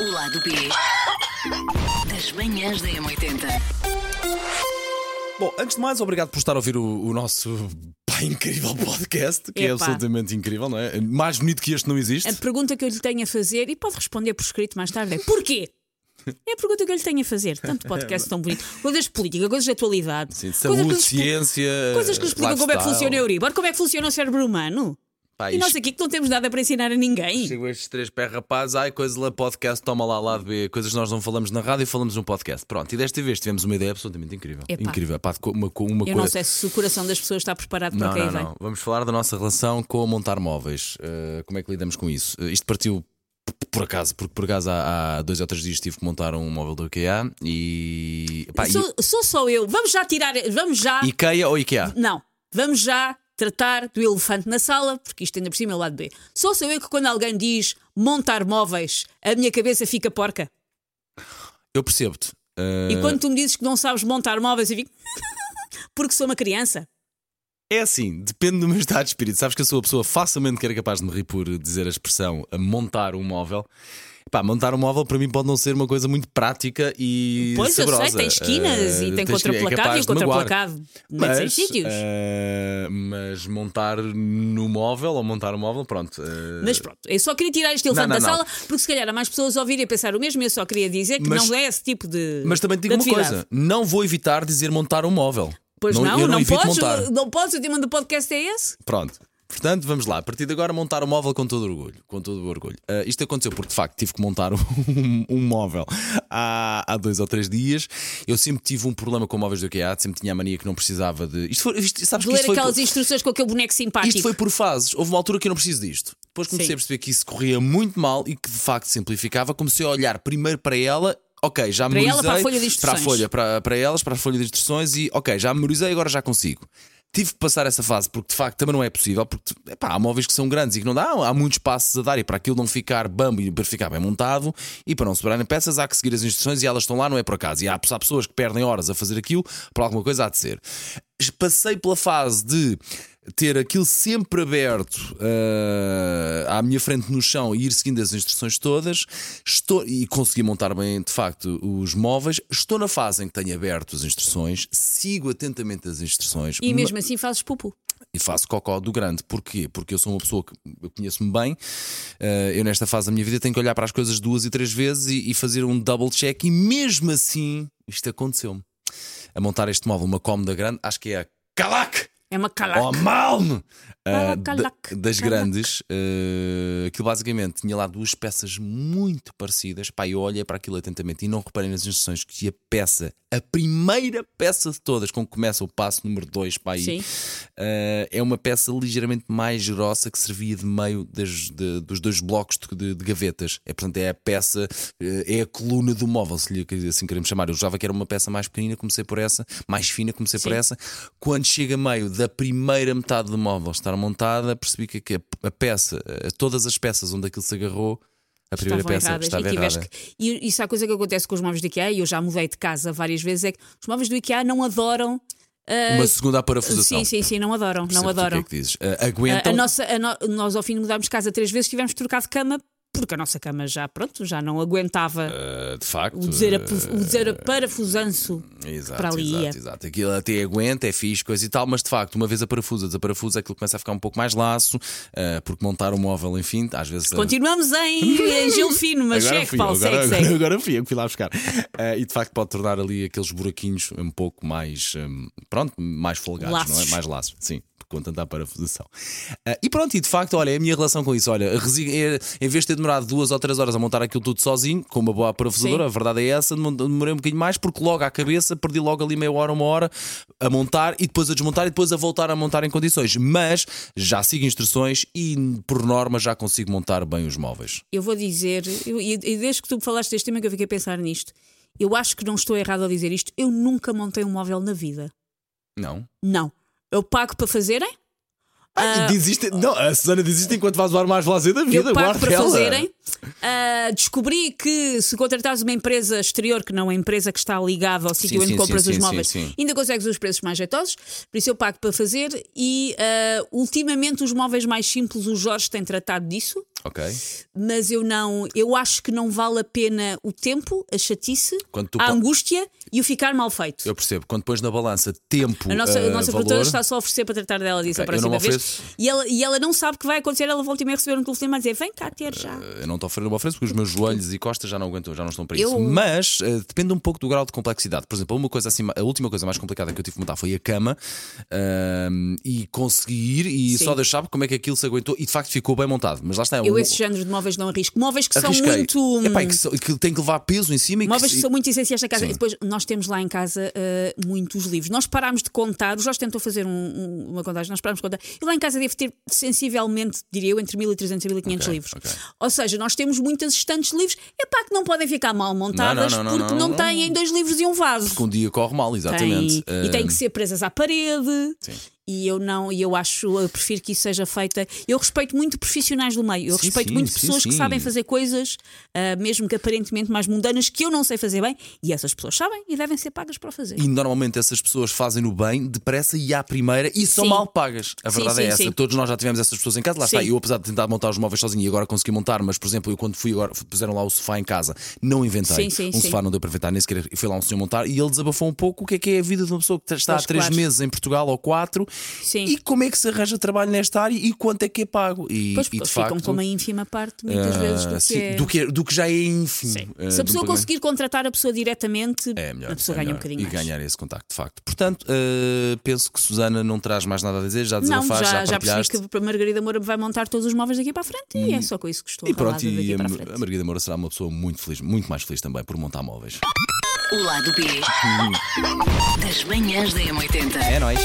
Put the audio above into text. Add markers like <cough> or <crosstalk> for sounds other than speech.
O lado B das manhãs da M80. Bom, antes de mais, obrigado por estar a ouvir o, o nosso pá, incrível podcast, que é Epá. absolutamente incrível, não é? Mais bonito que este não existe. A pergunta que eu lhe tenho a fazer, e pode responder por escrito mais tarde, é porquê? É a pergunta que eu lhe tenho a fazer. Tanto podcast <laughs> tão bonito. Coisas de política, coisas de atualidade. Sim, coisas saúde, que nos- ciência. Coisas que nos explicam como é que funciona a Euribor, como é que funciona o cérebro humano. Pá, E nós aqui que não temos nada para ensinar a ninguém. Chegam estes três pé rapazes, ai, coisa lá, podcast, toma lá, lado B, coisas que nós não falamos na rádio e falamos num podcast. Pronto, e desta vez tivemos uma ideia absolutamente incrível. Epá. Incrível, pá, uma, uma Eu não coisa. sei se o coração das pessoas está preparado para Não, o que aí não, vem. não. Vamos falar da nossa relação com montar móveis. Uh, como é que lidamos com isso? Uh, isto partiu por acaso, porque por acaso há, há dois ou três dias tive que montar um móvel do IKEA e. Pá, e- Sou, sou só eu. Vamos já tirar. Vamos já. IKEA ou IKEA? Não, vamos já tratar do elefante na sala, porque isto ainda por cima é o lado B. Só sou eu que quando alguém diz montar móveis, a minha cabeça fica porca. Eu percebo-te. Uh, E quando tu me dizes que não sabes montar móveis, eu fico. <laughs> porque sou uma criança. É assim, depende do meu estado de espírito. Sabes que eu sou a pessoa facilmente que era capaz de me rir por dizer a expressão a montar um móvel. Pá, montar um móvel para mim pode não ser uma coisa muito prática e Pois eu saborosa. sei, tem esquinas Uh, e tem tens- é contraplacado capaz e o contraplacado Mas, sítios. eh, mas montar no móvel ou montar o móvel, pronto. eh, Mas pronto, eu só queria tirar este elefante não, da não. sala porque se calhar há mais pessoas a ouvirem e a pensar o mesmo. Eu só queria dizer que Mas- não é esse tipo de. mas também digo uma coisa: não vou evitar dizer montar um móvel. Pois não, eu não, evito podes, montar. não podes. O tema do podcast é esse. Pronto. Portanto, vamos lá. A partir de agora, montar o móvel com todo orgulho. Com todo o orgulho. Ah, isto aconteceu porque, de facto, tive que montar <laughs> um, um móvel há, há dois ou três dias. Eu sempre tive um problema com móveis do IKEA. Sempre tinha a mania que não precisava de. Isto foi, isto, sabes De que ler isto foi aquelas por- instruções com aquele boneco simpático. Isto foi por fases. Houve uma altura que eu não preciso disto. Depois comecei Sim. a perceber que isso corria muito mal e que de facto simplificava. Comecei a olhar primeiro para ela. Ok, já Para ela, memorizei. para a folha de Para a instruções. folha, para, para elas, para a folha de instruções e ok, já memorizei, agora já consigo. Tive que passar essa fase porque de facto também não é possível, porque epá, há móveis que são grandes e que não dá, há muitos passos a dar e para aquilo não ficar bambo e para ficar bem montado e para não sobrarem peças há que seguir as instruções e elas estão lá, não é por acaso. E há, há pessoas que perdem horas a fazer aquilo, para alguma coisa há de ser. Passei pela fase de ter aquilo sempre aberto eh, à minha frente no chão e ir seguindo as instruções todas estou, e consegui montar bem de facto os móveis. Estou na fase em que tenho aberto as instruções, sigo atentamente as instruções E mesmo assim fazes pupu. e faço cocó do grande. Porquê? Porque eu sou uma pessoa que eu conheço-me bem. eh, eu, nesta fase da minha vida, tenho que olhar para as coisas duas e três vezes e, e fazer um double check. E mesmo assim, isto aconteceu-me. A montar este móvel, uma cómoda grande, acho que é a Calac! É uma calaca. Oh, Malme! Ah, da- Calac, das calac. grandes, uh, aquilo basicamente tinha lá duas peças muito parecidas. Pá, eu olhei para aquilo atentamente e não reparei nas instruções que a peça, a primeira peça de todas, com que começa o passo número 2 para aí, uh, é uma peça ligeiramente mais grossa que servia de meio das- de- dos dois blocos de, de- de gavetas. É, portanto, é a peça, uh, é a coluna do móvel, se lhe assim queremos chamar. Eu já que era uma peça mais pequenina, comecei por essa, mais fina, comecei por Sim. essa. Quando chega a meio da primeira metade do móvel estar montada, percebi que a, peça, todas as peças onde aquilo se agarrou, a primeira Estavam peça erradas estava e errada. que- E isso é a coisa que acontece com os móveis do IKEA, e eu já mudei de casa várias vezes, é que os móveis do IKEA não adoram. ah, Uma segunda parafusação. sim, sim, sim, não adoram, não Percebes o adoram. Que é que dizes? A- aguentam. a nossa, a no- nós ao fim de mudarmos de casa três vezes tivemos que trocar de cama porque a nossa cama já, pronto, já não aguentava eh, de facto. o desaparafusanço eh, Exato, para ali ia. exato, exato. Aquilo até aguenta, é fixe, coisa e tal, mas de facto, uma vez a parafusa, desaparafusa, aquilo começa a ficar um pouco mais laço, eh, porque montar o móvel, enfim, às vezes. Continuamos em, em gelo fino, mas Agora segue, fui eu, Paulo, agora, segue, agora, agora fui eu que fui lá buscar. Eh, e de facto pode tornar ali aqueles buraquinhos um pouco mais, hum, pronto, mais folgados, não é? Laços. Mais laços, sim. Com tanta parafusação. Eh, e pronto, e de facto, olha, é a minha relação com isso. Olha, é, em vez de ter demorado duas ou três horas a montar aquilo tudo sozinho, com uma boa parafusadora, Sim. a verdade é essa, demorei um bocadinho mais, porque logo à cabeça perdi logo ali meia hora, uma hora a montar e depois a desmontar e depois a voltar a montar em condições. Mas já sigo instruções e, por norma, já consigo montar bem os móveis. Eu vou dizer, eu- e e desde que tu falaste deste tema que eu fiquei a pensar nisto, eu acho que não estou errado ao dizer isto, eu nunca montei um móvel na vida. Não? Não. Eu pago para fazerem, Ah, desiste- Não, a Susana desiste enquanto faz o ar mais lazer da vida. eu pago para ela. fazerem. Ah, descobri que se contratares uma empresa exterior, que não é a empresa que está ligada ao sítio onde sim, compras sim, os móveis, sim, ainda consegues os preços mais jeitosos, por isso eu pago para fazer. E ah, ultimamente os móveis mais simples, o Jorge tem tratado disso. Ok. mas eu não, eu acho que não vale a pena o tempo, a chatice, a angústia e o ficar mal feito. Eu percebo. Quando pões na balança tempo. A nossa, eh, a nossa valor, produtora está só a oferecer para tratar dela disso Ok, a próxima me vez. ofereço. E ela, e ela não sabe o que vai acontecer, ela volta e meia receber um telefonema a dizer: vem cá ter já. Eu não te ofereço, não me ofereço porque os meus joelhos e costas já não aguentam, já não estão para isso. Eu- Mas eh, depende um pouco do grau de complexidade. Por exemplo, uma coisa assim, a última coisa mais complicada que eu tive que montar foi a cama ahm, e conseguir e Sim. só sabe como é que aquilo se aguentou e de facto ficou bem montado. Mas lá está. Eu um- esses géneros de móveis não arrisco. Móveis que arrisquei. são muito. Epá, e que, são- que tem que levar peso em cima e Móveis que, que são muito essenciais na casa. Sim. E depois nós temos lá em casa eh, muitos livros. Nós parámos de contar, o Jorge tentou fazer um- um- uma contagem, nós parámos de contar. E lá em casa devo ter sensivelmente, diria eu, entre 1300 e 1500 Ok, livros. ok. Ou seja, nós temos muitas estantes de livros. É pá, que não podem ficar mal montadas Não, não, não, porque não, têm dois livros e um vaso. que um dia corre mal, exatamente. Tem- e têm que ser presas à parede. Sim. E eu não, e eu acho, eu prefiro que isso seja feita. Eu respeito muito profissionais do meio, eu Sim, respeito sim, muito sim, pessoas que sabem fazer coisas, ah, mesmo que aparentemente mais mundanas, que eu não sei fazer bem, e essas pessoas sabem e devem ser pagas para fazer. E normalmente essas pessoas fazem no bem, depressa e à primeira e são mal pagas. A verdade é essa. Todos nós já tivemos essas pessoas em casa. Lá está. Eu, apesar de tentar montar os móveis sozinho e agora consegui montar, mas por exemplo, eu quando fui agora, puseram lá o sofá em casa, não inventei. Sim, sim, um sofá não deu para inventar, nem sequer foi lá um senhor montar e ele desabafou um pouco o que é que é a vida de uma pessoa que está Pois, há três claro. meses em Portugal ou quatro Sim. e como é que se arranja trabalho nesta área e quanto é que é pago. E, Pois e de ficam facto. com uma ínfima parte, muitas ah, vezes, do que, sim, é... do, que é- do que já é ínfimo. Sim. ah, Se a pessoa conseguir contratar a pessoa diretamente, É melhor, a pessoa é ganha um bocadinho e mais. ganhar esse contacto, de facto. Portanto, eh, penso que Susana não traz mais nada a dizer, já Não, desabafaste, já, já, já percebi que a Margarida Moura vai montar todos os móveis daqui para a frente e é só com isso que estou E pronto, e a, para a. Margarida Moura será uma pessoa muito feliz, muito mais feliz também por montar móveis. O lado B das manhãs da M80. É nóis.